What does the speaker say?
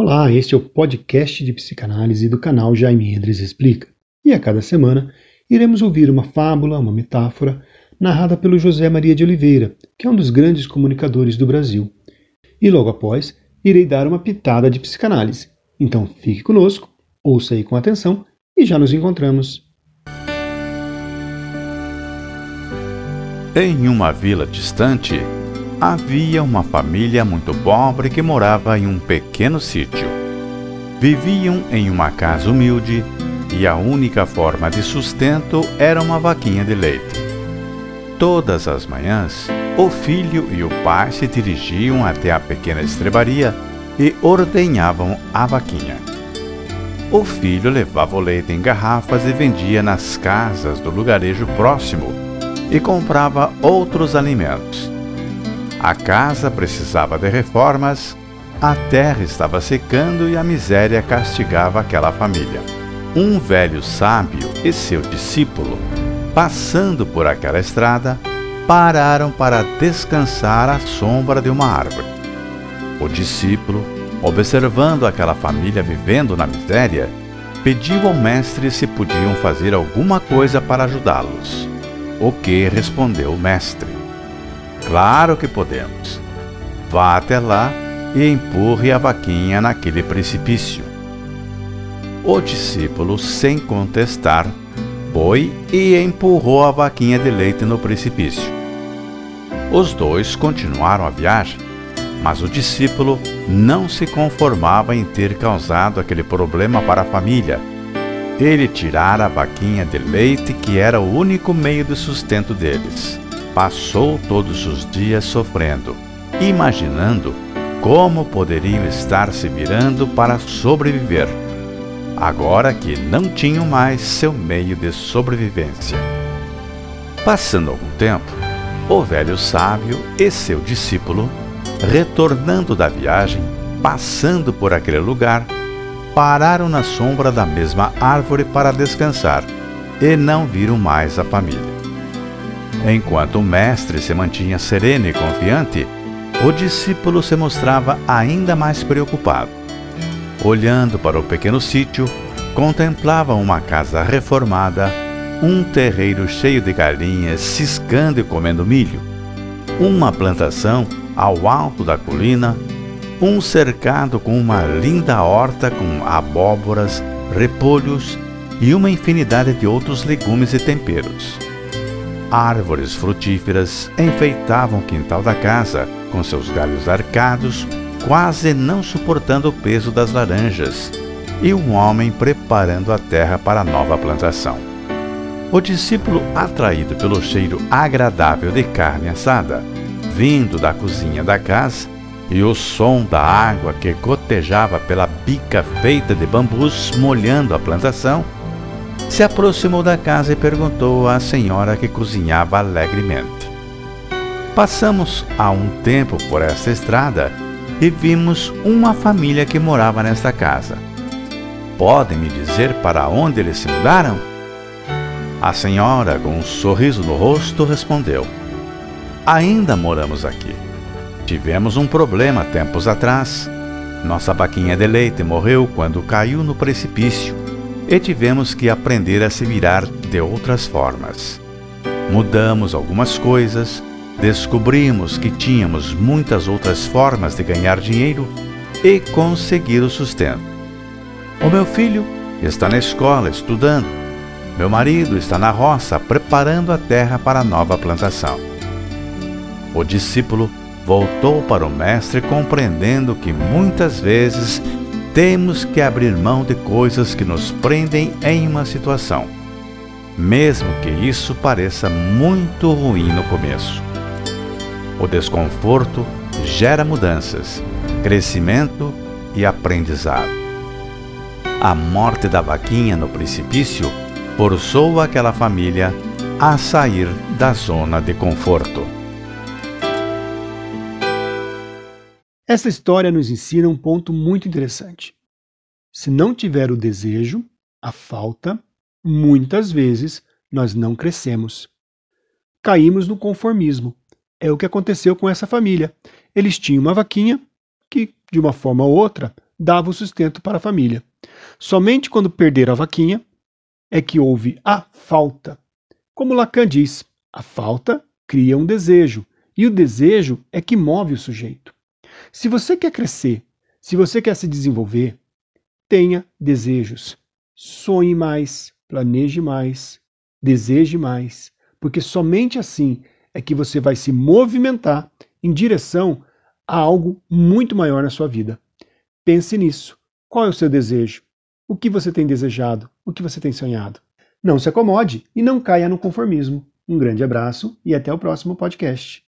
Olá, este é o podcast de psicanálise do canal Jaime Endres Explica. E a cada semana iremos ouvir uma fábula, uma metáfora, narrada pelo José Maria de Oliveira, que é um dos grandes comunicadores do Brasil. E logo após, irei dar uma pitada de psicanálise. Então fique conosco, ouça aí com atenção e já nos encontramos. Em uma vila distante, Havia uma família muito pobre que morava em um pequeno sítio. Viviam em uma casa humilde e a única forma de sustento era uma vaquinha de leite. Todas as manhãs, o filho e o pai se dirigiam até a pequena estrebaria e ordenhavam a vaquinha. O filho levava o leite em garrafas e vendia nas casas do lugarejo próximo e comprava outros alimentos a casa precisava de reformas, a terra estava secando e a miséria castigava aquela família. Um velho sábio e seu discípulo, passando por aquela estrada, pararam para descansar à sombra de uma árvore. O discípulo, observando aquela família vivendo na miséria, pediu ao mestre se podiam fazer alguma coisa para ajudá-los. O que respondeu o mestre: Claro que podemos. Vá até lá e empurre a vaquinha naquele precipício. O discípulo, sem contestar, foi e empurrou a vaquinha de leite no precipício. Os dois continuaram a viagem, mas o discípulo não se conformava em ter causado aquele problema para a família. Ele tirara a vaquinha de leite, que era o único meio de sustento deles passou todos os dias sofrendo, imaginando como poderiam estar se virando para sobreviver, agora que não tinham mais seu meio de sobrevivência. Passando algum tempo, o velho sábio e seu discípulo, retornando da viagem, passando por aquele lugar, pararam na sombra da mesma árvore para descansar e não viram mais a família. Enquanto o mestre se mantinha sereno e confiante, o discípulo se mostrava ainda mais preocupado. Olhando para o pequeno sítio, contemplava uma casa reformada, um terreiro cheio de galinhas ciscando e comendo milho, uma plantação ao alto da colina, um cercado com uma linda horta com abóboras, repolhos e uma infinidade de outros legumes e temperos. Árvores frutíferas enfeitavam o quintal da casa, com seus galhos arcados, quase não suportando o peso das laranjas, e um homem preparando a terra para a nova plantação. O discípulo, atraído pelo cheiro agradável de carne assada, vindo da cozinha da casa, e o som da água que gotejava pela bica feita de bambus molhando a plantação, se aproximou da casa e perguntou à senhora que cozinhava alegremente. Passamos há um tempo por esta estrada e vimos uma família que morava nesta casa. Podem me dizer para onde eles se mudaram? A senhora, com um sorriso no rosto, respondeu: Ainda moramos aqui. Tivemos um problema tempos atrás. Nossa vaquinha de leite morreu quando caiu no precipício e tivemos que aprender a se virar de outras formas. Mudamos algumas coisas, descobrimos que tínhamos muitas outras formas de ganhar dinheiro e conseguir o sustento. O meu filho está na escola estudando. Meu marido está na roça preparando a terra para a nova plantação. O discípulo voltou para o mestre compreendendo que muitas vezes temos que abrir mão de coisas que nos prendem em uma situação, mesmo que isso pareça muito ruim no começo. O desconforto gera mudanças, crescimento e aprendizado. A morte da vaquinha no precipício forçou aquela família a sair da zona de conforto. Essa história nos ensina um ponto muito interessante. Se não tiver o desejo, a falta, muitas vezes nós não crescemos. Caímos no conformismo. É o que aconteceu com essa família. Eles tinham uma vaquinha que, de uma forma ou outra, dava o sustento para a família. Somente quando perderam a vaquinha é que houve a falta. Como Lacan diz, a falta cria um desejo, e o desejo é que move o sujeito. Se você quer crescer, se você quer se desenvolver, tenha desejos. Sonhe mais, planeje mais, deseje mais, porque somente assim é que você vai se movimentar em direção a algo muito maior na sua vida. Pense nisso. Qual é o seu desejo? O que você tem desejado? O que você tem sonhado? Não se acomode e não caia no conformismo. Um grande abraço e até o próximo podcast.